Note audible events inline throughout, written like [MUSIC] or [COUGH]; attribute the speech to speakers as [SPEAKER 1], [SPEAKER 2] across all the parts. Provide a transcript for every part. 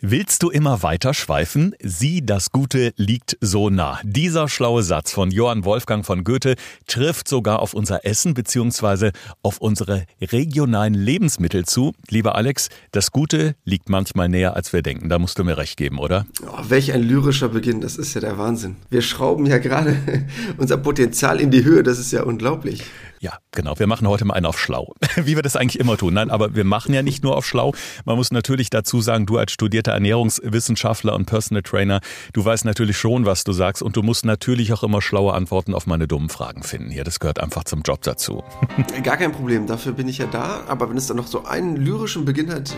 [SPEAKER 1] Willst du immer weiter schweifen? Sieh, das Gute liegt so nah. Dieser schlaue Satz von Johann Wolfgang von Goethe trifft sogar auf unser Essen bzw. auf unsere regionalen Lebensmittel zu. Lieber Alex, das Gute liegt manchmal näher, als wir denken. Da musst du mir recht geben, oder?
[SPEAKER 2] Oh, welch ein lyrischer Beginn, das ist ja der Wahnsinn. Wir schrauben ja gerade [LAUGHS] unser Potenzial in die Höhe, das ist ja unglaublich.
[SPEAKER 1] Ja, genau. Wir machen heute mal einen auf schlau. [LAUGHS] Wie wir das eigentlich immer tun. Nein, aber wir machen ja nicht nur auf schlau. Man muss natürlich dazu sagen, du als studierter Ernährungswissenschaftler und Personal Trainer, du weißt natürlich schon, was du sagst und du musst natürlich auch immer schlaue Antworten auf meine dummen Fragen finden. Hier, das gehört einfach zum Job dazu. [LAUGHS]
[SPEAKER 2] Gar kein Problem, dafür bin ich ja da. Aber wenn es dann noch so einen lyrischen Beginn hat, äh,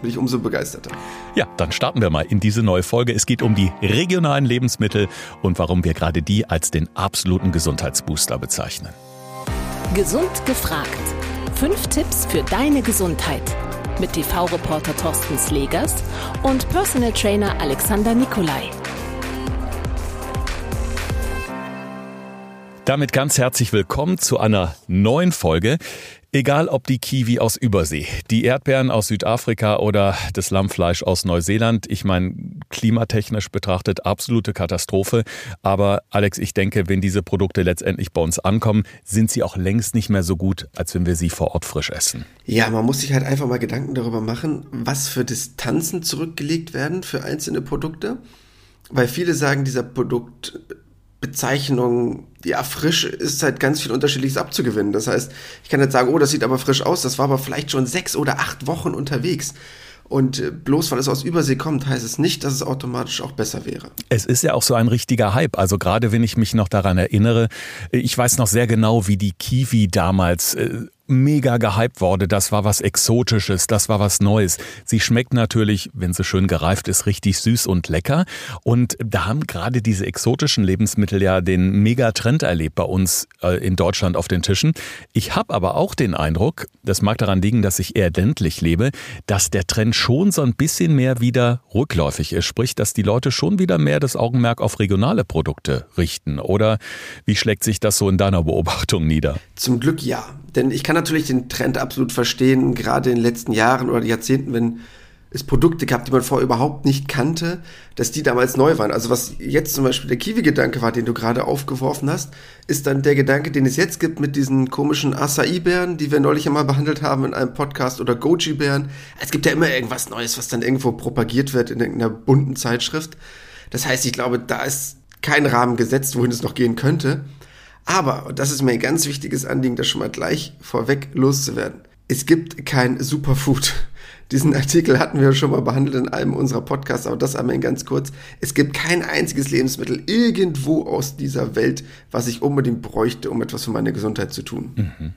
[SPEAKER 2] bin ich umso begeisterter.
[SPEAKER 1] Ja, dann starten wir mal in diese neue Folge. Es geht um die regionalen Lebensmittel und warum wir gerade die als den absoluten Gesundheitsbooster bezeichnen.
[SPEAKER 3] Gesund gefragt. Fünf Tipps für deine Gesundheit. Mit TV-Reporter Thorsten Slegers und Personal Trainer Alexander Nikolai.
[SPEAKER 1] Damit ganz herzlich willkommen zu einer neuen Folge. Egal ob die Kiwi aus Übersee, die Erdbeeren aus Südafrika oder das Lammfleisch aus Neuseeland, ich meine, klimatechnisch betrachtet absolute Katastrophe. Aber Alex, ich denke, wenn diese Produkte letztendlich bei uns ankommen, sind sie auch längst nicht mehr so gut, als wenn wir sie vor Ort frisch essen.
[SPEAKER 2] Ja, man muss sich halt einfach mal Gedanken darüber machen, was für Distanzen zurückgelegt werden für einzelne Produkte. Weil viele sagen, dieser Produkt Bezeichnung, ja, frisch ist halt ganz viel Unterschiedliches abzugewinnen. Das heißt, ich kann jetzt sagen, oh, das sieht aber frisch aus, das war aber vielleicht schon sechs oder acht Wochen unterwegs. Und äh, bloß weil es aus Übersee kommt, heißt es nicht, dass es automatisch auch besser wäre.
[SPEAKER 1] Es ist ja auch so ein richtiger Hype. Also gerade wenn ich mich noch daran erinnere, ich weiß noch sehr genau, wie die Kiwi damals äh, mega gehypt wurde. Das war was Exotisches, das war was Neues. Sie schmeckt natürlich, wenn sie schön gereift ist, richtig süß und lecker. Und da haben gerade diese exotischen Lebensmittel ja den Mega-Trend erlebt bei uns äh, in Deutschland auf den Tischen. Ich habe aber auch den Eindruck, das mag daran liegen, dass ich eher ländlich lebe, dass der Trend schon so ein bisschen mehr wieder rückläufig ist. Sprich, dass die Leute schon wieder mehr das Augenmerk auf regionale Produkte richten. Oder wie schlägt sich das so in deiner Beobachtung nieder?
[SPEAKER 2] Zum Glück ja. Denn ich kann natürlich den Trend absolut verstehen, gerade in den letzten Jahren oder Jahrzehnten, wenn es Produkte gab, die man vorher überhaupt nicht kannte, dass die damals neu waren. Also was jetzt zum Beispiel der Kiwi-Gedanke war, den du gerade aufgeworfen hast, ist dann der Gedanke, den es jetzt gibt mit diesen komischen Acai-Bären, die wir neulich einmal behandelt haben in einem Podcast, oder Goji-Bären. Es gibt ja immer irgendwas Neues, was dann irgendwo propagiert wird in irgendeiner bunten Zeitschrift. Das heißt, ich glaube, da ist kein Rahmen gesetzt, wohin es noch gehen könnte. Aber, und das ist mir ein ganz wichtiges Anliegen, das schon mal gleich vorweg loszuwerden. Es gibt kein Superfood. [LAUGHS] Diesen Artikel hatten wir schon mal behandelt in einem unserer Podcasts, aber das einmal ganz kurz. Es gibt kein einziges Lebensmittel irgendwo aus dieser Welt, was ich unbedingt bräuchte, um etwas für meine Gesundheit zu tun.
[SPEAKER 1] Mhm.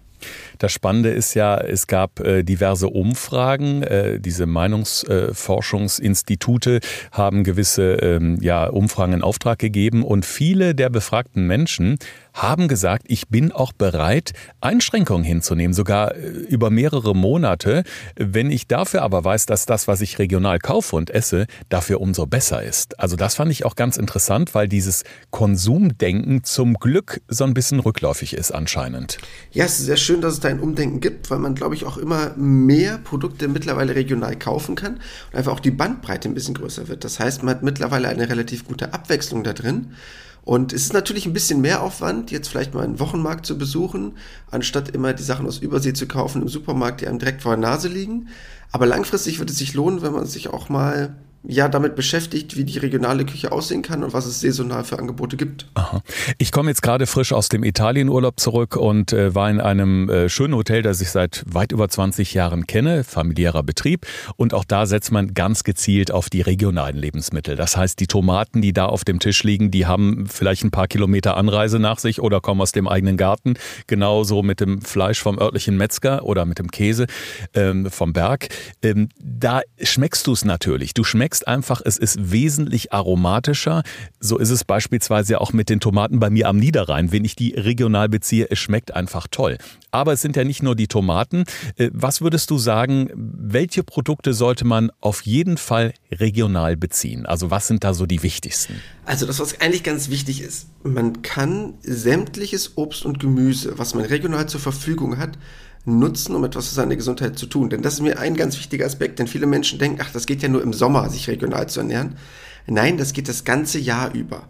[SPEAKER 1] Das Spannende ist ja, es gab äh, diverse Umfragen. Äh, diese Meinungsforschungsinstitute haben gewisse ähm, ja, Umfragen in Auftrag gegeben und viele der befragten Menschen haben gesagt, ich bin auch bereit, Einschränkungen hinzunehmen, sogar äh, über mehrere Monate, wenn ich dafür aber weiß, dass das, was ich regional kaufe und esse, dafür umso besser ist. Also das fand ich auch ganz interessant, weil dieses Konsumdenken zum Glück so ein bisschen rückläufig ist anscheinend.
[SPEAKER 2] Ja, es ist sehr schön, dass es da ein Umdenken gibt, weil man, glaube ich, auch immer mehr Produkte mittlerweile regional kaufen kann und einfach auch die Bandbreite ein bisschen größer wird. Das heißt, man hat mittlerweile eine relativ gute Abwechslung da drin. Und es ist natürlich ein bisschen mehr Aufwand, jetzt vielleicht mal einen Wochenmarkt zu besuchen, anstatt immer die Sachen aus Übersee zu kaufen im Supermarkt, die einem direkt vor der Nase liegen. Aber langfristig wird es sich lohnen, wenn man sich auch mal ja damit beschäftigt, wie die regionale Küche aussehen kann und was es saisonal für Angebote gibt.
[SPEAKER 1] Aha. Ich komme jetzt gerade frisch aus dem Italienurlaub zurück und äh, war in einem äh, schönen Hotel, das ich seit weit über 20 Jahren kenne, familiärer Betrieb. Und auch da setzt man ganz gezielt auf die regionalen Lebensmittel. Das heißt, die Tomaten, die da auf dem Tisch liegen, die haben vielleicht ein paar Kilometer Anreise nach sich oder kommen aus dem eigenen Garten. Genauso mit dem Fleisch vom örtlichen Metzger oder mit dem Käse ähm, vom Berg. Ähm, da schmeckst du es natürlich. Du schmeckst merkst einfach, es ist wesentlich aromatischer. So ist es beispielsweise auch mit den Tomaten bei mir am Niederrhein. Wenn ich die regional beziehe, es schmeckt einfach toll. Aber es sind ja nicht nur die Tomaten. Äh, was würdest du sagen, welche Produkte sollte man auf jeden Fall regional beziehen? Also was sind da so die wichtigsten?
[SPEAKER 2] Also das, was eigentlich ganz wichtig ist, man kann sämtliches Obst und Gemüse, was man regional zur Verfügung hat, nutzen, um etwas für seine Gesundheit zu tun. Denn das ist mir ein ganz wichtiger Aspekt, denn viele Menschen denken, ach, das geht ja nur im Sommer, sich regional zu ernähren. Nein, das geht das ganze Jahr über.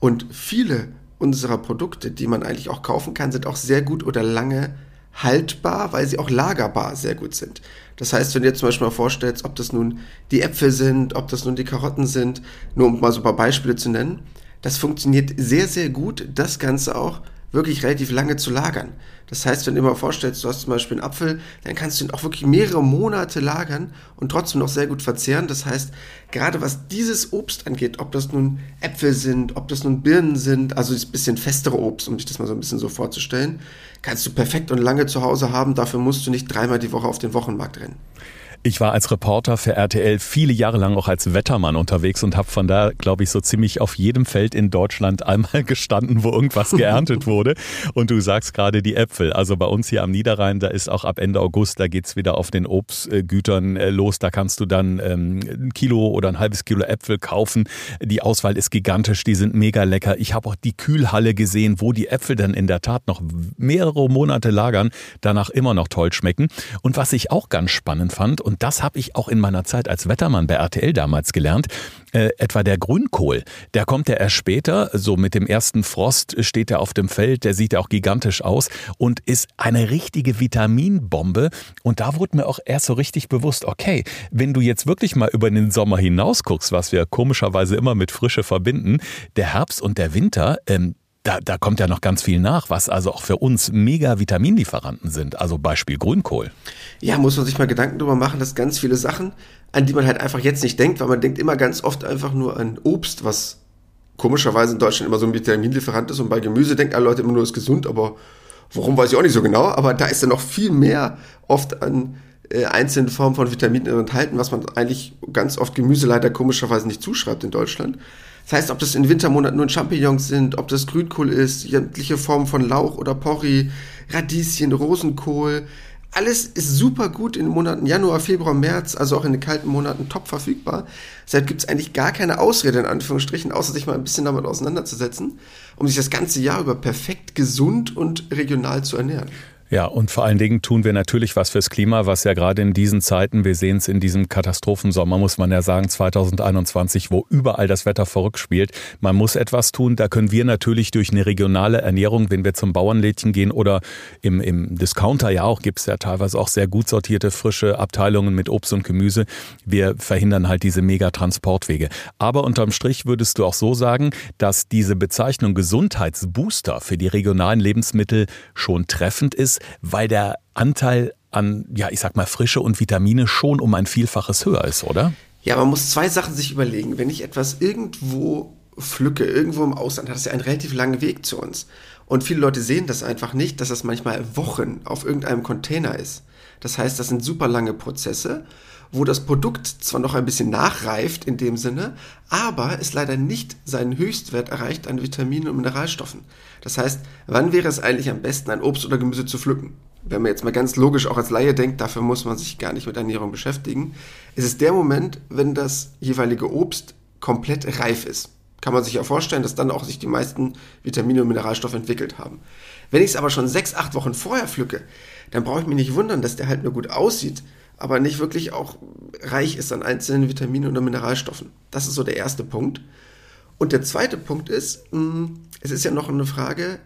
[SPEAKER 2] Und viele unserer Produkte, die man eigentlich auch kaufen kann, sind auch sehr gut oder lange haltbar, weil sie auch lagerbar sehr gut sind. Das heißt, wenn du dir zum Beispiel mal vorstellst, ob das nun die Äpfel sind, ob das nun die Karotten sind, nur um mal so ein paar Beispiele zu nennen, das funktioniert sehr, sehr gut, das Ganze auch wirklich relativ lange zu lagern. Das heißt, wenn du mal vorstellst, du hast zum Beispiel einen Apfel, dann kannst du ihn auch wirklich mehrere Monate lagern und trotzdem noch sehr gut verzehren. Das heißt, gerade was dieses Obst angeht, ob das nun Äpfel sind, ob das nun Birnen sind, also das bisschen festere Obst, um sich das mal so ein bisschen so vorzustellen, kannst du perfekt und lange zu Hause haben. Dafür musst du nicht dreimal die Woche auf den Wochenmarkt rennen.
[SPEAKER 1] Ich war als Reporter für RTL viele Jahre lang auch als Wettermann unterwegs und habe von da, glaube ich, so ziemlich auf jedem Feld in Deutschland einmal [LAUGHS] gestanden, wo irgendwas geerntet wurde. Und du sagst gerade die Äpfel. Also bei uns hier am Niederrhein, da ist auch ab Ende August, da geht's wieder auf den Obstgütern äh, los. Da kannst du dann ähm, ein Kilo oder ein halbes Kilo Äpfel kaufen. Die Auswahl ist gigantisch, die sind mega lecker. Ich habe auch die Kühlhalle gesehen, wo die Äpfel dann in der Tat noch mehrere Monate lagern, danach immer noch toll schmecken. Und was ich auch ganz spannend fand, und das habe ich auch in meiner Zeit als Wettermann bei RTL damals gelernt, äh, etwa der Grünkohl, der kommt ja erst später, so mit dem ersten Frost steht er auf dem Feld, der sieht ja auch gigantisch aus und ist eine richtige Vitaminbombe. Und da wurde mir auch erst so richtig bewusst, okay, wenn du jetzt wirklich mal über den Sommer hinaus guckst, was wir komischerweise immer mit Frische verbinden, der Herbst und der Winter, ähm, da, da kommt ja noch ganz viel nach, was also auch für uns mega Vitaminlieferanten sind. Also Beispiel Grünkohl.
[SPEAKER 2] Ja, muss man sich mal Gedanken darüber machen, dass ganz viele Sachen, an die man halt einfach jetzt nicht denkt, weil man denkt immer ganz oft einfach nur an Obst, was komischerweise in Deutschland immer so ein Vitaminlieferant ist und bei Gemüse denken alle Leute immer nur, ist gesund, aber warum weiß ich auch nicht so genau, aber da ist dann noch viel mehr oft an äh, einzelnen Formen von Vitaminen enthalten, was man eigentlich ganz oft Gemüse leider komischerweise nicht zuschreibt in Deutschland. Das heißt, ob das in Wintermonaten nur Champignons sind, ob das Grünkohl ist, sämtliche Formen von Lauch oder Porree, Radieschen, Rosenkohl, alles ist super gut in den Monaten Januar, Februar, März, also auch in den kalten Monaten top verfügbar. Deshalb gibt es eigentlich gar keine Ausrede in Anführungsstrichen, außer sich mal ein bisschen damit auseinanderzusetzen, um sich das ganze Jahr über perfekt gesund und regional zu ernähren.
[SPEAKER 1] Ja, und vor allen Dingen tun wir natürlich was fürs Klima, was ja gerade in diesen Zeiten, wir sehen es in diesem Katastrophensommer, muss man ja sagen, 2021, wo überall das Wetter verrückt spielt. Man muss etwas tun. Da können wir natürlich durch eine regionale Ernährung, wenn wir zum Bauernlädchen gehen oder im, im Discounter ja auch, gibt es ja teilweise auch sehr gut sortierte, frische Abteilungen mit Obst und Gemüse. Wir verhindern halt diese Megatransportwege. Aber unterm Strich würdest du auch so sagen, dass diese Bezeichnung Gesundheitsbooster für die regionalen Lebensmittel schon treffend ist weil der Anteil an, ja, ich sag mal, Frische und Vitamine schon um ein Vielfaches höher ist, oder?
[SPEAKER 2] Ja, man muss zwei Sachen sich überlegen. Wenn ich etwas irgendwo pflücke, irgendwo im Ausland, hat es ja einen relativ langen Weg zu uns. Und viele Leute sehen das einfach nicht, dass das manchmal Wochen auf irgendeinem Container ist. Das heißt, das sind super lange Prozesse, wo das Produkt zwar noch ein bisschen nachreift in dem Sinne, aber es leider nicht seinen Höchstwert erreicht an Vitaminen und Mineralstoffen. Das heißt, wann wäre es eigentlich am besten, ein Obst oder Gemüse zu pflücken? Wenn man jetzt mal ganz logisch auch als Laie denkt, dafür muss man sich gar nicht mit Ernährung beschäftigen, ist es der Moment, wenn das jeweilige Obst komplett reif ist. Kann man sich ja vorstellen, dass dann auch sich die meisten Vitamine und Mineralstoffe entwickelt haben. Wenn ich es aber schon sechs, acht Wochen vorher pflücke, dann brauche ich mich nicht wundern, dass der halt nur gut aussieht, aber nicht wirklich auch reich ist an einzelnen Vitaminen oder Mineralstoffen. Das ist so der erste Punkt. Und der zweite Punkt ist, hm, es ist ja noch eine Frage,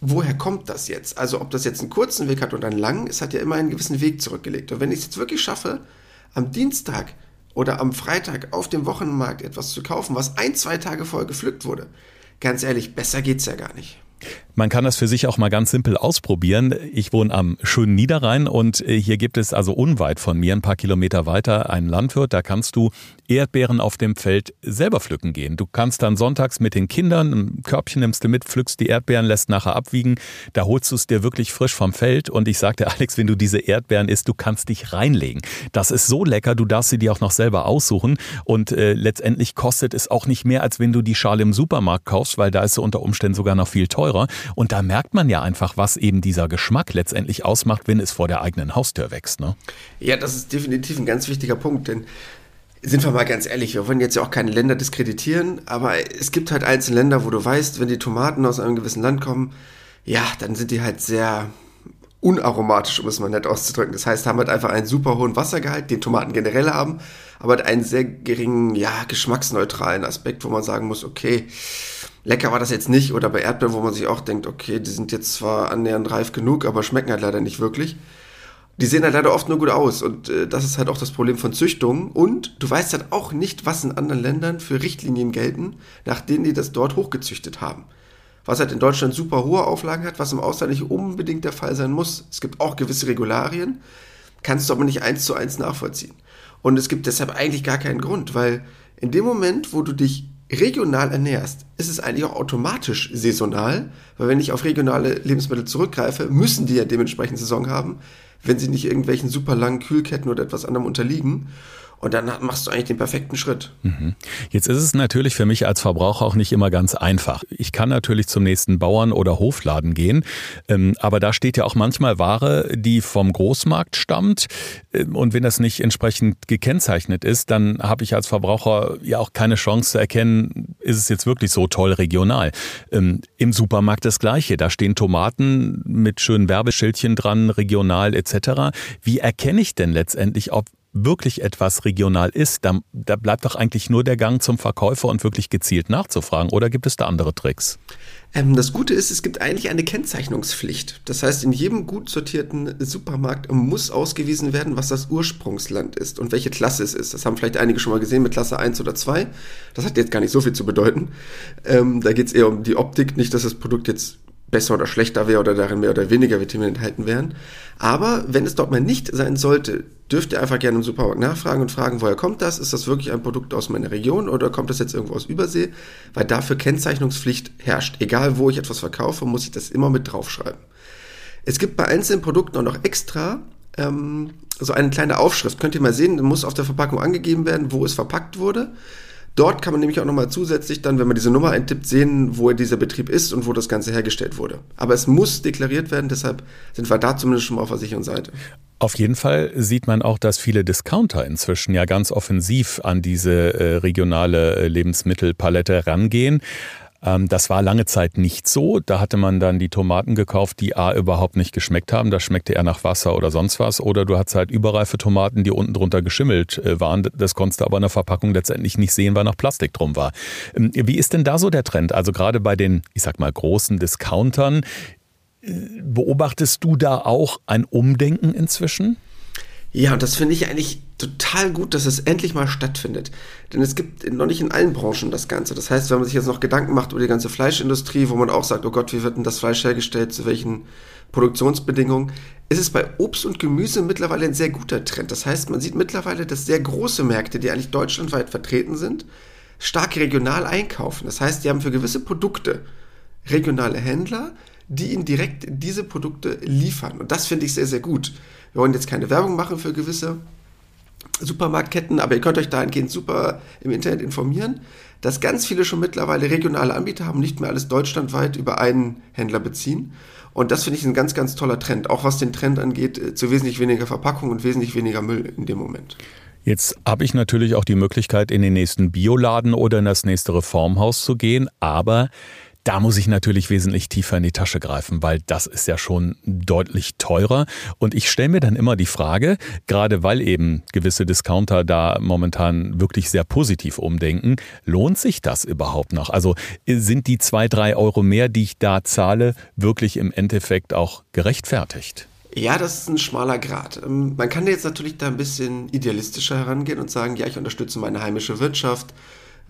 [SPEAKER 2] woher kommt das jetzt? Also ob das jetzt einen kurzen Weg hat oder einen langen, es hat ja immer einen gewissen Weg zurückgelegt. Und wenn ich es jetzt wirklich schaffe, am Dienstag oder am Freitag auf dem Wochenmarkt etwas zu kaufen, was ein, zwei Tage vorher gepflückt wurde, ganz ehrlich, besser geht's ja gar nicht.
[SPEAKER 1] Man kann das für sich auch mal ganz simpel ausprobieren. Ich wohne am schönen Niederrhein und äh, hier gibt es also unweit von mir, ein paar Kilometer weiter, einen Landwirt. Da kannst du Erdbeeren auf dem Feld selber pflücken gehen. Du kannst dann sonntags mit den Kindern, ein Körbchen nimmst du mit, pflückst die Erdbeeren, lässt nachher abwiegen. Da holst du es dir wirklich frisch vom Feld. Und ich sagte, [LAUGHS] Alex, wenn du diese Erdbeeren isst, du kannst dich reinlegen. Das ist so lecker, du darfst sie dir auch noch selber aussuchen. Und äh, letztendlich kostet es auch nicht mehr, als wenn du die Schale im Supermarkt kaufst, weil da ist sie unter Umständen sogar noch viel teurer. Und da merkt man ja einfach, was eben dieser Geschmack letztendlich ausmacht, wenn es vor der eigenen Haustür wächst. Ne?
[SPEAKER 2] Ja, das ist definitiv ein ganz wichtiger Punkt, denn sind wir mal ganz ehrlich, wir wollen jetzt ja auch keine Länder diskreditieren, aber es gibt halt einzelne Länder, wo du weißt, wenn die Tomaten aus einem gewissen Land kommen, ja, dann sind die halt sehr unaromatisch, um es mal nett auszudrücken. Das heißt, haben halt einfach einen super hohen Wassergehalt, den Tomaten generell haben, aber halt einen sehr geringen, ja, geschmacksneutralen Aspekt, wo man sagen muss, okay, lecker war das jetzt nicht. Oder bei Erdbeeren, wo man sich auch denkt, okay, die sind jetzt zwar annähernd reif genug, aber schmecken halt leider nicht wirklich. Die sehen halt leider oft nur gut aus und äh, das ist halt auch das Problem von Züchtungen. Und du weißt halt auch nicht, was in anderen Ländern für Richtlinien gelten, nach denen die das dort hochgezüchtet haben was halt in Deutschland super hohe Auflagen hat, was im Ausland nicht unbedingt der Fall sein muss. Es gibt auch gewisse Regularien, kannst du aber nicht eins zu eins nachvollziehen. Und es gibt deshalb eigentlich gar keinen Grund, weil in dem Moment, wo du dich regional ernährst, ist es eigentlich auch automatisch saisonal, weil wenn ich auf regionale Lebensmittel zurückgreife, müssen die ja dementsprechend Saison haben, wenn sie nicht irgendwelchen super langen Kühlketten oder etwas anderem unterliegen. Und dann machst du eigentlich den perfekten Schritt. Mhm.
[SPEAKER 1] Jetzt ist es natürlich für mich als Verbraucher auch nicht immer ganz einfach. Ich kann natürlich zum nächsten Bauern oder Hofladen gehen, ähm, aber da steht ja auch manchmal Ware, die vom Großmarkt stammt. Ähm, und wenn das nicht entsprechend gekennzeichnet ist, dann habe ich als Verbraucher ja auch keine Chance zu erkennen, ist es jetzt wirklich so toll regional. Ähm, Im Supermarkt das Gleiche. Da stehen Tomaten mit schönen Werbeschildchen dran, regional etc. Wie erkenne ich denn letztendlich, ob wirklich etwas regional ist, da, da bleibt doch eigentlich nur der Gang zum Verkäufer und wirklich gezielt nachzufragen. Oder gibt es da andere Tricks?
[SPEAKER 2] Ähm, das Gute ist, es gibt eigentlich eine Kennzeichnungspflicht. Das heißt, in jedem gut sortierten Supermarkt muss ausgewiesen werden, was das Ursprungsland ist und welche Klasse es ist. Das haben vielleicht einige schon mal gesehen mit Klasse 1 oder 2. Das hat jetzt gar nicht so viel zu bedeuten. Ähm, da geht es eher um die Optik, nicht, dass das Produkt jetzt besser oder schlechter wäre oder darin mehr oder weniger Vitamine enthalten wären. Aber wenn es dort mal nicht sein sollte, dürft ihr einfach gerne im Supermarkt nachfragen und fragen, woher kommt das? Ist das wirklich ein Produkt aus meiner Region oder kommt das jetzt irgendwo aus Übersee? Weil dafür Kennzeichnungspflicht herrscht. Egal wo ich etwas verkaufe, muss ich das immer mit draufschreiben. Es gibt bei einzelnen Produkten auch noch extra ähm, so eine kleine Aufschrift. Könnt ihr mal sehen, muss auf der Verpackung angegeben werden, wo es verpackt wurde. Dort kann man nämlich auch nochmal zusätzlich dann, wenn man diese Nummer eintippt, sehen, wo dieser Betrieb ist und wo das Ganze hergestellt wurde. Aber es muss deklariert werden, deshalb sind wir da zumindest schon mal auf der sicheren Seite.
[SPEAKER 1] Auf jeden Fall sieht man auch, dass viele Discounter inzwischen ja ganz offensiv an diese äh, regionale äh, Lebensmittelpalette rangehen. Ähm, das war lange Zeit nicht so. Da hatte man dann die Tomaten gekauft, die A überhaupt nicht geschmeckt haben. Das schmeckte eher nach Wasser oder sonst was. Oder du hattest halt überreife Tomaten, die unten drunter geschimmelt äh, waren. Das konntest du aber in der Verpackung letztendlich nicht sehen, weil noch Plastik drum war. Ähm, wie ist denn da so der Trend? Also gerade bei den, ich sag mal, großen Discountern. Äh, beobachtest du da auch ein Umdenken inzwischen?
[SPEAKER 2] Ja, und das finde ich eigentlich total gut, dass es endlich mal stattfindet. Denn es gibt noch nicht in allen Branchen das Ganze. Das heißt, wenn man sich jetzt noch Gedanken macht über die ganze Fleischindustrie, wo man auch sagt, oh Gott, wie wird denn das Fleisch hergestellt, zu welchen Produktionsbedingungen, ist es bei Obst und Gemüse mittlerweile ein sehr guter Trend. Das heißt, man sieht mittlerweile, dass sehr große Märkte, die eigentlich deutschlandweit vertreten sind, stark regional einkaufen. Das heißt, die haben für gewisse Produkte regionale Händler, die ihnen direkt diese Produkte liefern. Und das finde ich sehr, sehr gut. Wir wollen jetzt keine Werbung machen für gewisse Supermarktketten, aber ihr könnt euch dahingehend super im Internet informieren, dass ganz viele schon mittlerweile regionale Anbieter haben, nicht mehr alles deutschlandweit über einen Händler beziehen. Und das finde ich ein ganz, ganz toller Trend, auch was den Trend angeht, äh, zu wesentlich weniger Verpackung und wesentlich weniger Müll in dem Moment.
[SPEAKER 1] Jetzt habe ich natürlich auch die Möglichkeit, in den nächsten Bioladen oder in das nächste Reformhaus zu gehen, aber da muss ich natürlich wesentlich tiefer in die Tasche greifen, weil das ist ja schon deutlich teurer. Und ich stelle mir dann immer die Frage, gerade weil eben gewisse Discounter da momentan wirklich sehr positiv umdenken, lohnt sich das überhaupt noch? Also sind die zwei, drei Euro mehr, die ich da zahle, wirklich im Endeffekt auch gerechtfertigt?
[SPEAKER 2] Ja, das ist ein schmaler Grad. Ähm, man kann jetzt natürlich da ein bisschen idealistischer herangehen und sagen, ja, ich unterstütze meine heimische Wirtschaft.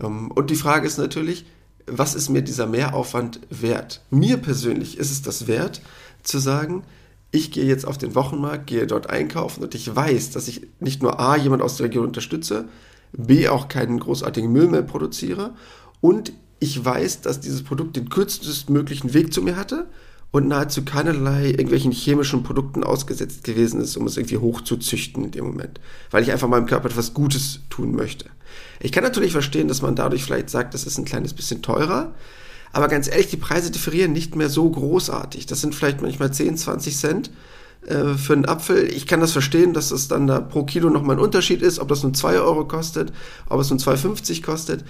[SPEAKER 2] Ähm, und die Frage ist natürlich, was ist mir dieser Mehraufwand wert? Mir persönlich ist es das wert, zu sagen, ich gehe jetzt auf den Wochenmarkt, gehe dort einkaufen und ich weiß, dass ich nicht nur A, jemand aus der Region unterstütze, B, auch keinen großartigen Müll mehr produziere und ich weiß, dass dieses Produkt den kürzestmöglichen Weg zu mir hatte und nahezu keinerlei irgendwelchen chemischen Produkten ausgesetzt gewesen ist, um es irgendwie hochzuzüchten in dem Moment, weil ich einfach meinem Körper etwas Gutes tun möchte. Ich kann natürlich verstehen, dass man dadurch vielleicht sagt, das ist ein kleines bisschen teurer, aber ganz ehrlich, die Preise differieren nicht mehr so großartig. Das sind vielleicht manchmal 10, 20 Cent äh, für einen Apfel. Ich kann das verstehen, dass es dann da pro Kilo nochmal ein Unterschied ist, ob das nun 2 Euro kostet, ob es nun 2,50 kostet.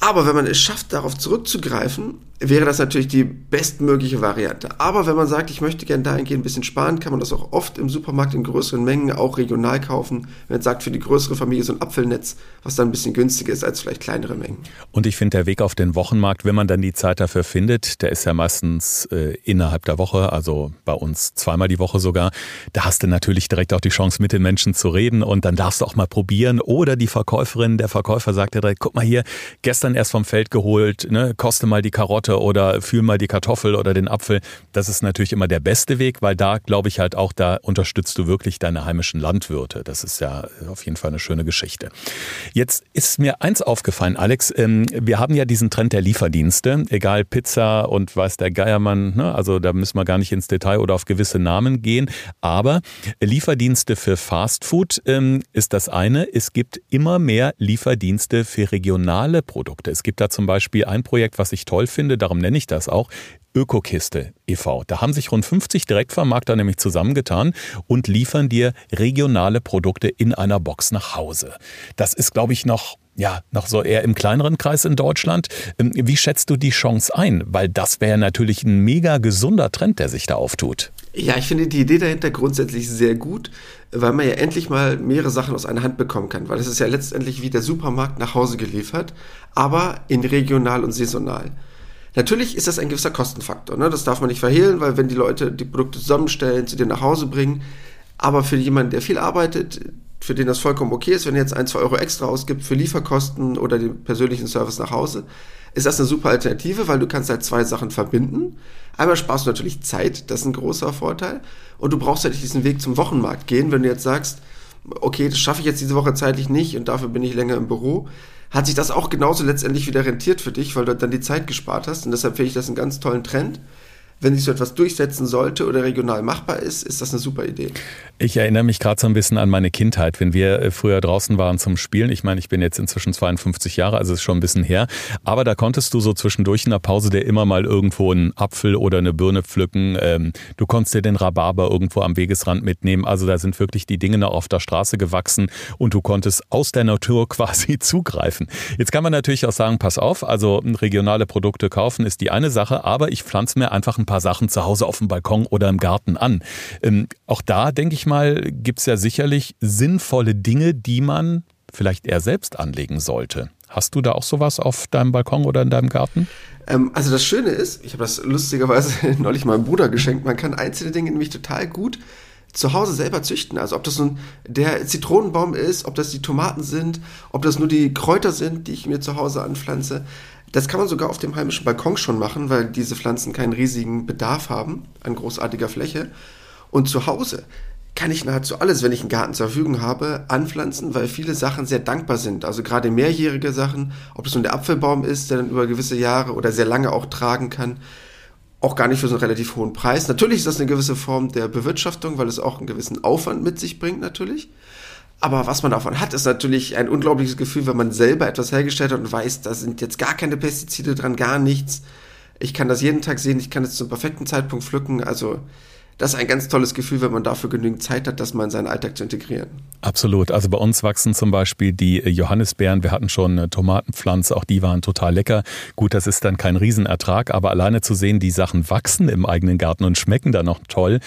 [SPEAKER 2] Aber wenn man es schafft, darauf zurückzugreifen, wäre das natürlich die bestmögliche Variante. Aber wenn man sagt, ich möchte gerne dahingehend ein bisschen sparen, kann man das auch oft im Supermarkt in größeren Mengen auch regional kaufen. Wenn man sagt, für die größere Familie so ein Apfelnetz, was dann ein bisschen günstiger ist als vielleicht kleinere Mengen.
[SPEAKER 1] Und ich finde, der Weg auf den Wochenmarkt, wenn man dann die Zeit dafür findet, der ist ja meistens äh, innerhalb der Woche, also bei uns zweimal die Woche sogar. Da hast du natürlich direkt auch die Chance, mit den Menschen zu reden und dann darfst du auch mal probieren. Oder die Verkäuferin, der Verkäufer sagt dir direkt, guck mal hier, gestern erst vom Feld geholt, ne, koste mal die Karotte oder fühl mal die Kartoffel oder den Apfel. Das ist natürlich immer der beste Weg, weil da glaube ich halt auch, da unterstützt du wirklich deine heimischen Landwirte. Das ist ja auf jeden Fall eine schöne Geschichte. Jetzt ist mir eins aufgefallen, Alex. Ähm, wir haben ja diesen Trend der Lieferdienste, egal Pizza und weiß der Geiermann, ne? also da müssen wir gar nicht ins Detail oder auf gewisse Namen gehen. Aber Lieferdienste für Fastfood ähm, ist das eine. Es gibt immer mehr Lieferdienste für regionale Produkte. Es gibt da zum Beispiel ein Projekt, was ich toll finde darum nenne ich das auch, Ökokiste e.V. Da haben sich rund 50 Direktvermarkter nämlich zusammengetan und liefern dir regionale Produkte in einer Box nach Hause. Das ist, glaube ich, noch ja, noch so eher im kleineren Kreis in Deutschland. Ähm, wie schätzt du die Chance ein? Weil das wäre natürlich ein mega gesunder Trend, der sich da auftut.
[SPEAKER 2] Ja, ich finde die Idee dahinter grundsätzlich sehr gut, weil man ja endlich mal mehrere Sachen aus einer Hand bekommen kann. Weil es ist ja letztendlich wie der Supermarkt nach Hause geliefert, aber in regional und saisonal. Natürlich ist das ein gewisser Kostenfaktor, ne? das darf man nicht verhehlen, weil wenn die Leute die Produkte zusammenstellen, zu dir nach Hause bringen, aber für jemanden, der viel arbeitet, für den das vollkommen okay ist, wenn er jetzt ein, zwei Euro extra ausgibt für Lieferkosten oder den persönlichen Service nach Hause, ist das eine super Alternative, weil du kannst halt zwei Sachen verbinden. Einmal sparst du natürlich Zeit, das ist ein großer Vorteil. Und du brauchst halt nicht diesen Weg zum Wochenmarkt gehen, wenn du jetzt sagst, okay, das schaffe ich jetzt diese Woche zeitlich nicht und dafür bin ich länger im Büro hat sich das auch genauso letztendlich wieder rentiert für dich, weil du dann die Zeit gespart hast. Und deshalb finde ich das einen ganz tollen Trend wenn sich so etwas durchsetzen sollte oder regional machbar ist, ist das eine super Idee.
[SPEAKER 1] Ich erinnere mich gerade so ein bisschen an meine Kindheit, wenn wir äh, früher draußen waren zum Spielen. Ich meine, ich bin jetzt inzwischen 52 Jahre, also ist schon ein bisschen her. Aber da konntest du so zwischendurch in der Pause dir immer mal irgendwo einen Apfel oder eine Birne pflücken. Ähm, du konntest dir den Rhabarber irgendwo am Wegesrand mitnehmen. Also da sind wirklich die Dinge noch auf der Straße gewachsen und du konntest aus der Natur [LAUGHS] quasi zugreifen. Jetzt kann man natürlich auch sagen, pass auf, also regionale Produkte kaufen ist die eine Sache, aber ich pflanze mir einfach ein paar Sachen zu Hause auf dem Balkon oder im Garten an. Ähm, auch da, denke ich mal, gibt es ja sicherlich sinnvolle Dinge, die man vielleicht eher selbst anlegen sollte. Hast du da auch sowas auf deinem Balkon oder in deinem Garten?
[SPEAKER 2] Ähm, also das Schöne ist, ich habe das lustigerweise [LAUGHS] neulich meinem Bruder geschenkt, man kann einzelne Dinge nämlich total gut zu Hause selber züchten. Also ob das nun der Zitronenbaum ist, ob das die Tomaten sind, ob das nur die Kräuter sind, die ich mir zu Hause anpflanze. Das kann man sogar auf dem heimischen Balkon schon machen, weil diese Pflanzen keinen riesigen Bedarf haben an großartiger Fläche. Und zu Hause kann ich nahezu alles, wenn ich einen Garten zur Verfügung habe, anpflanzen, weil viele Sachen sehr dankbar sind. Also gerade mehrjährige Sachen, ob es nun der Apfelbaum ist, der dann über gewisse Jahre oder sehr lange auch tragen kann, auch gar nicht für so einen relativ hohen Preis. Natürlich ist das eine gewisse Form der Bewirtschaftung, weil es auch einen gewissen Aufwand mit sich bringt, natürlich. Aber was man davon hat, ist natürlich ein unglaubliches Gefühl, wenn man selber etwas hergestellt hat und weiß, da sind jetzt gar keine Pestizide dran, gar nichts. Ich kann das jeden Tag sehen, ich kann es zum perfekten Zeitpunkt pflücken. Also das ist ein ganz tolles Gefühl, wenn man dafür genügend Zeit hat, das mal in seinen Alltag zu integrieren.
[SPEAKER 1] Absolut. Also bei uns wachsen zum Beispiel die Johannisbeeren. Wir hatten schon eine Tomatenpflanze, auch die waren total lecker. Gut, das ist dann kein Riesenertrag, aber alleine zu sehen, die Sachen wachsen im eigenen Garten und schmecken dann noch toll,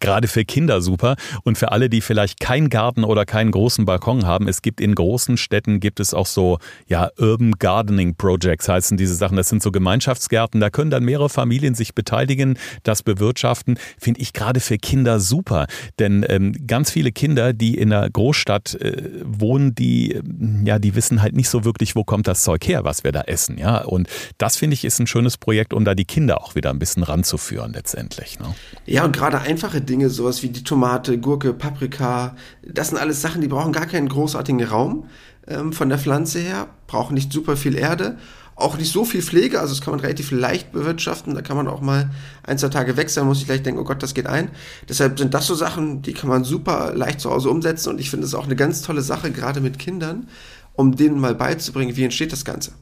[SPEAKER 1] gerade für Kinder super und für alle, die vielleicht keinen Garten oder keinen großen Balkon haben. Es gibt in großen Städten gibt es auch so ja Urban Gardening Projects heißen diese Sachen. Das sind so Gemeinschaftsgärten. Da können dann mehrere Familien sich beteiligen, das bewirtschaften. Finde ich gerade für Kinder super, denn ähm, ganz viele Kinder, die in einer Großstadt äh, wohnen, die ja die wissen halt nicht so wirklich, wo kommt das Zeug her, was wir da essen. Ja und das finde ich ist ein schönes Projekt, um da die Kinder auch wieder ein bisschen ranzuführen letztendlich. Ne?
[SPEAKER 2] Ja und gerade einfache Dinge, sowas wie die Tomate, Gurke, Paprika, das sind alles Sachen, die brauchen gar keinen großartigen Raum ähm, von der Pflanze her, brauchen nicht super viel Erde, auch nicht so viel Pflege, also das kann man relativ leicht bewirtschaften, da kann man auch mal ein, zwei Tage wechseln, muss ich gleich denken, oh Gott, das geht ein. Deshalb sind das so Sachen, die kann man super leicht zu Hause umsetzen und ich finde es auch eine ganz tolle Sache, gerade mit Kindern, um denen mal beizubringen, wie entsteht das Ganze.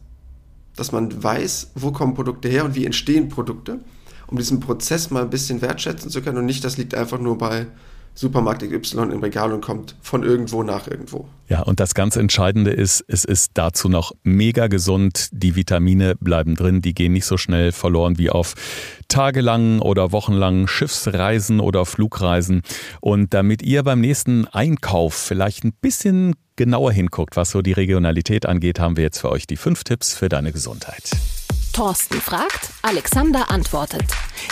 [SPEAKER 2] Dass man weiß, wo kommen Produkte her und wie entstehen Produkte um diesen Prozess mal ein bisschen wertschätzen zu können und nicht, das liegt einfach nur bei Supermarkt XY im Regal und kommt von irgendwo nach irgendwo.
[SPEAKER 1] Ja, und das ganz Entscheidende ist, es ist dazu noch mega gesund. Die Vitamine bleiben drin, die gehen nicht so schnell verloren wie auf tagelangen oder wochenlangen Schiffsreisen oder Flugreisen. Und damit ihr beim nächsten Einkauf vielleicht ein bisschen genauer hinguckt, was so die Regionalität angeht, haben wir jetzt für euch die fünf Tipps für deine Gesundheit.
[SPEAKER 3] Thorsten fragt, Alexander antwortet.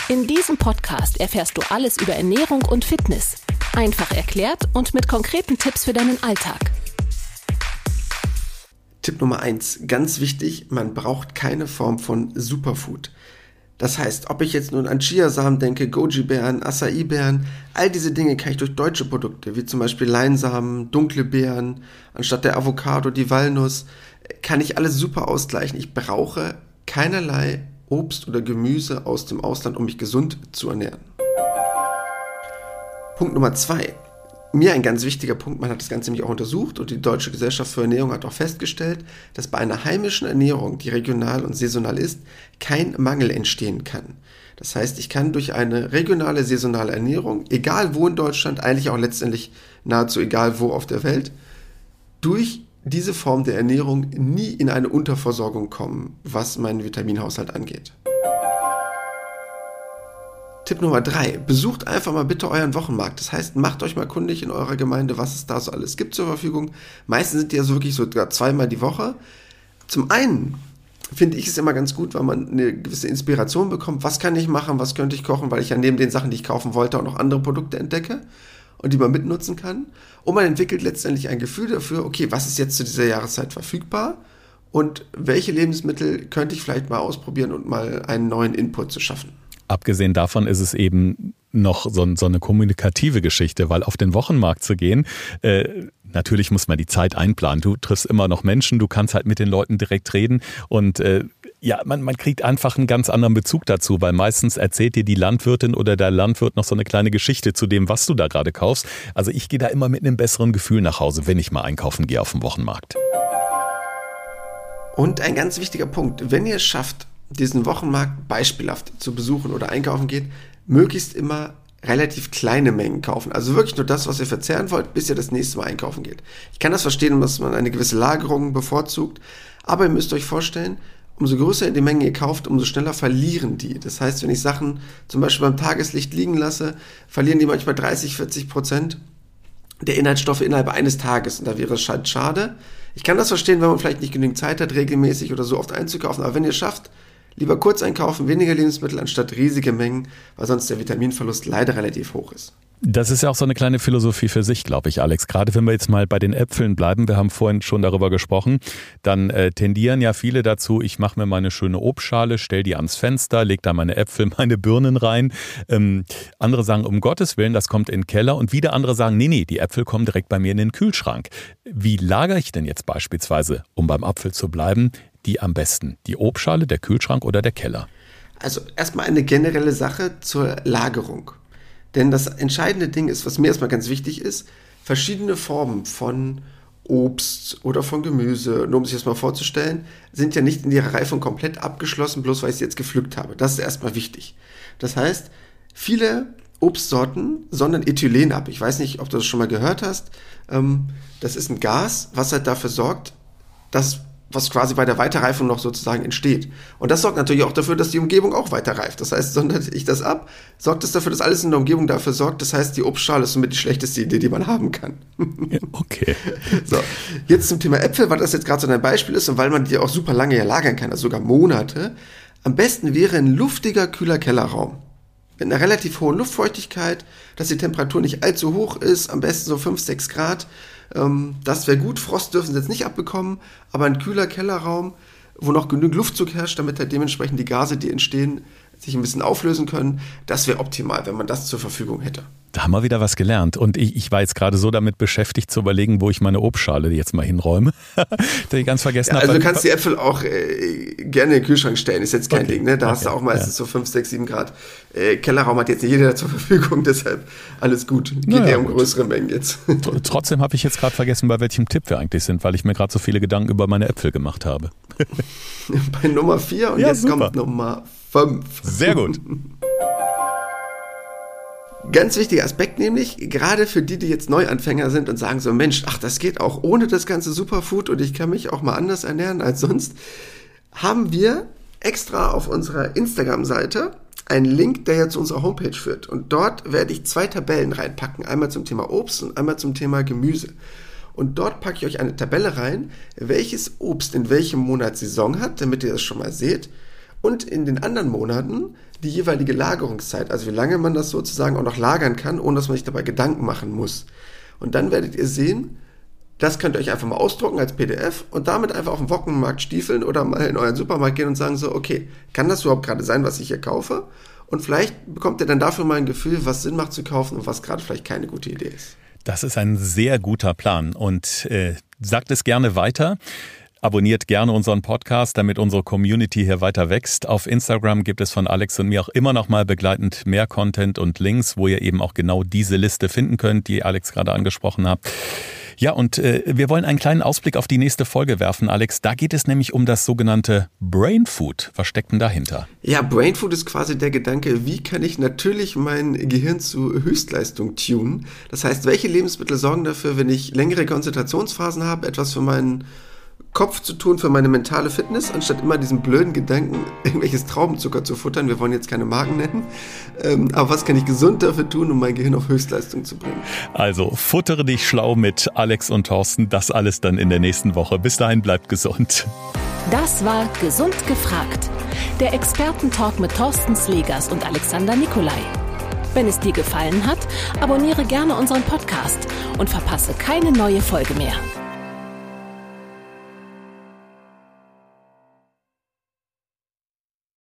[SPEAKER 3] In diesem Podcast erfährst du alles über Ernährung und Fitness. Einfach erklärt und mit konkreten Tipps für deinen Alltag.
[SPEAKER 2] Tipp Nummer eins, ganz wichtig, man braucht keine Form von Superfood. Das heißt, ob ich jetzt nun an Chiasamen denke, Goji-Beeren, Acai-Beeren, all diese Dinge kann ich durch deutsche Produkte, wie zum Beispiel Leinsamen, dunkle Beeren, anstatt der Avocado die Walnuss, kann ich alles super ausgleichen. Ich brauche keinerlei Obst oder Gemüse aus dem Ausland, um mich gesund zu ernähren. Punkt Nummer zwei. Mir ein ganz wichtiger Punkt, man hat das Ganze nämlich auch untersucht und die Deutsche Gesellschaft für Ernährung hat auch festgestellt, dass bei einer heimischen Ernährung, die regional und saisonal ist, kein Mangel entstehen kann. Das heißt, ich kann durch eine regionale, saisonale Ernährung, egal wo in Deutschland, eigentlich auch letztendlich nahezu egal wo auf der Welt, durch diese Form der Ernährung nie in eine Unterversorgung kommen, was meinen Vitaminhaushalt angeht. Tipp Nummer drei: Besucht einfach mal bitte euren Wochenmarkt. Das heißt, macht euch mal kundig in eurer Gemeinde, was es da so alles gibt zur Verfügung. Meistens sind die ja so wirklich sogar zweimal die Woche. Zum einen finde ich es immer ganz gut, weil man eine gewisse Inspiration bekommt. Was kann ich machen? Was könnte ich kochen? Weil ich ja neben den Sachen, die ich kaufen wollte, auch noch andere Produkte entdecke und die man mitnutzen kann. Und man entwickelt letztendlich ein Gefühl dafür, okay, was ist jetzt zu dieser Jahreszeit verfügbar und welche Lebensmittel könnte ich vielleicht mal ausprobieren und mal einen neuen Input zu schaffen.
[SPEAKER 1] Abgesehen davon ist es eben noch so, so eine kommunikative Geschichte, weil auf den Wochenmarkt zu gehen, äh, natürlich muss man die Zeit einplanen. Du triffst immer noch Menschen, du kannst halt mit den Leuten direkt reden und äh, ja, man, man kriegt einfach einen ganz anderen Bezug dazu, weil meistens erzählt dir die Landwirtin oder der Landwirt noch so eine kleine Geschichte zu dem, was du da gerade kaufst. Also ich gehe da immer mit einem besseren Gefühl nach Hause, wenn ich mal einkaufen gehe auf dem Wochenmarkt.
[SPEAKER 2] Und ein ganz wichtiger Punkt, wenn ihr es schafft, diesen Wochenmarkt beispielhaft zu besuchen oder einkaufen geht, möglichst immer relativ kleine Mengen kaufen. Also wirklich nur das, was ihr verzehren wollt, bis ihr das nächste Mal einkaufen geht. Ich kann das verstehen, dass man eine gewisse Lagerung bevorzugt, aber ihr müsst euch vorstellen, umso größer die Menge ihr kauft, umso schneller verlieren die. Das heißt, wenn ich Sachen zum Beispiel beim Tageslicht liegen lasse, verlieren die manchmal 30, 40 Prozent der Inhaltsstoffe innerhalb eines Tages. Und da wäre es halt schade. Ich kann das verstehen, wenn man vielleicht nicht genügend Zeit hat, regelmäßig oder so oft einzukaufen. Aber wenn ihr es schafft, lieber kurz einkaufen, weniger Lebensmittel anstatt riesige Mengen, weil sonst der Vitaminverlust leider relativ hoch ist.
[SPEAKER 1] Das ist ja auch so eine kleine Philosophie für sich, glaube ich, Alex. Gerade wenn wir jetzt mal bei den Äpfeln bleiben, wir haben vorhin schon darüber gesprochen, dann äh, tendieren ja viele dazu, ich mache mir meine schöne Obstschale, stell die ans Fenster, leg da meine Äpfel, [LAUGHS] meine Birnen rein. Ähm, andere sagen, um Gottes Willen, das kommt in den Keller. Und wieder andere sagen, nee, nee, die Äpfel kommen direkt bei mir in den Kühlschrank. Wie lagere ich denn jetzt beispielsweise, um beim Apfel zu bleiben, die am besten? Die Obstschale, der Kühlschrank oder der Keller?
[SPEAKER 2] Also erstmal eine generelle Sache zur Lagerung. Denn das entscheidende Ding ist, was mir erstmal ganz wichtig ist, verschiedene Formen von Obst oder von Gemüse, nur um sich das mal vorzustellen, sind ja nicht in ihrer Reifung komplett abgeschlossen, bloß weil ich sie jetzt gepflückt habe. Das ist erstmal wichtig. Das heißt, viele Obstsorten sondern Ethylen ab. Ich weiß nicht, ob du das schon mal gehört hast. Ähm, das ist ein Gas, was halt dafür sorgt, dass was quasi bei der Weiterreifung noch sozusagen entsteht. Und das sorgt natürlich auch dafür, dass die Umgebung auch weiterreift. Das heißt, [LAUGHS] sondert ich das ab, sorgt es dafür, dass alles in der Umgebung dafür sorgt. Das heißt, die Obstschale ist somit die schlechteste Idee, die man haben kann.
[SPEAKER 1] okay. [LAUGHS]
[SPEAKER 2] So, jetzt zum Thema Äpfel, weil das jetzt gerade so ein Beispiel ist und weil man die auch super lange ja lagern kann, also sogar Monate. Am besten wäre ein luftiger, kühler Kellerraum. Mit einer relativ hohen Luftfeuchtigkeit, dass die Temperatur nicht allzu hoch ist, am besten so 5, 6 Grad ähm, das wäre gut. Frost dürfen sie jetzt nicht abbekommen, aber ein kühler Kellerraum, wo noch genügend Luftzug herrscht, damit halt dementsprechend die Gase, die entstehen, sich ein bisschen auflösen können. Das wäre optimal, wenn man das zur Verfügung hätte.
[SPEAKER 1] Da haben wir wieder was gelernt. Und ich, ich war jetzt gerade so damit beschäftigt zu überlegen, wo ich meine Obstschale jetzt mal hinräume, [LAUGHS] dass ich ganz vergessen ja,
[SPEAKER 2] habe. Also du kannst die Äpfel auch äh, gerne in den Kühlschrank stellen, ist jetzt kein okay. Ding. Ne? Da okay. hast du auch meistens ja. so 5, 6, 7 Grad. Äh, Kellerraum hat jetzt nicht jeder zur Verfügung, [LAUGHS] deshalb alles gut. Geht naja, eher um gut. größere Mengen jetzt. [LAUGHS]
[SPEAKER 1] Trotzdem habe ich jetzt gerade vergessen, bei welchem Tipp wir eigentlich sind, weil ich mir gerade so viele Gedanken über meine Äpfel gemacht habe.
[SPEAKER 2] bei Nummer 4 und ja, jetzt super. kommt Nummer 5.
[SPEAKER 1] Sehr gut.
[SPEAKER 2] Ganz wichtiger Aspekt nämlich, gerade für die, die jetzt Neuanfänger sind und sagen so, Mensch, ach, das geht auch ohne das ganze Superfood und ich kann mich auch mal anders ernähren als sonst, haben wir extra auf unserer Instagram-Seite einen Link, der ja zu unserer Homepage führt. Und dort werde ich zwei Tabellen reinpacken, einmal zum Thema Obst und einmal zum Thema Gemüse. Und dort packe ich euch eine Tabelle rein, welches Obst in welchem Monat Saison hat, damit ihr das schon mal seht. Und in den anderen Monaten die jeweilige Lagerungszeit, also wie lange man das sozusagen auch noch lagern kann, ohne dass man sich dabei Gedanken machen muss. Und dann werdet ihr sehen, das könnt ihr euch einfach mal ausdrucken als PDF und damit einfach auf den Wochenmarkt stiefeln oder mal in euren Supermarkt gehen und sagen so, okay, kann das überhaupt gerade sein, was ich hier kaufe? Und vielleicht bekommt ihr dann dafür mal ein Gefühl, was Sinn macht zu kaufen und was gerade vielleicht keine gute Idee ist.
[SPEAKER 1] Das ist ein sehr guter Plan und äh, sagt es gerne weiter. Abonniert gerne unseren Podcast, damit unsere Community hier weiter wächst. Auf Instagram gibt es von Alex und mir auch immer noch mal begleitend mehr Content und Links, wo ihr eben auch genau diese Liste finden könnt, die Alex gerade angesprochen hat. Ja, und äh, wir wollen einen kleinen Ausblick auf die nächste Folge werfen, Alex. Da geht es nämlich um das sogenannte Brain Food. Was steckt denn dahinter?
[SPEAKER 2] Ja, Brain Food ist quasi der Gedanke, wie kann ich natürlich mein Gehirn zu Höchstleistung tunen? Das heißt, welche Lebensmittel sorgen dafür, wenn ich längere Konzentrationsphasen habe, etwas für meinen Kopf zu tun für meine mentale Fitness, anstatt immer diesen blöden Gedanken, [LAUGHS] irgendwelches Traubenzucker zu futtern. Wir wollen jetzt keine Marken nennen. Ähm, aber was kann ich gesund dafür tun, um mein Gehirn auf Höchstleistung zu bringen?
[SPEAKER 1] Also, futtere dich schlau mit Alex und Thorsten. Das alles dann in der nächsten Woche. Bis dahin bleibt gesund.
[SPEAKER 3] Das war Gesund gefragt. Der Expertentalk mit Thorsten Slegers und Alexander Nikolai. Wenn es dir gefallen hat, abonniere gerne unseren Podcast und verpasse keine neue Folge mehr.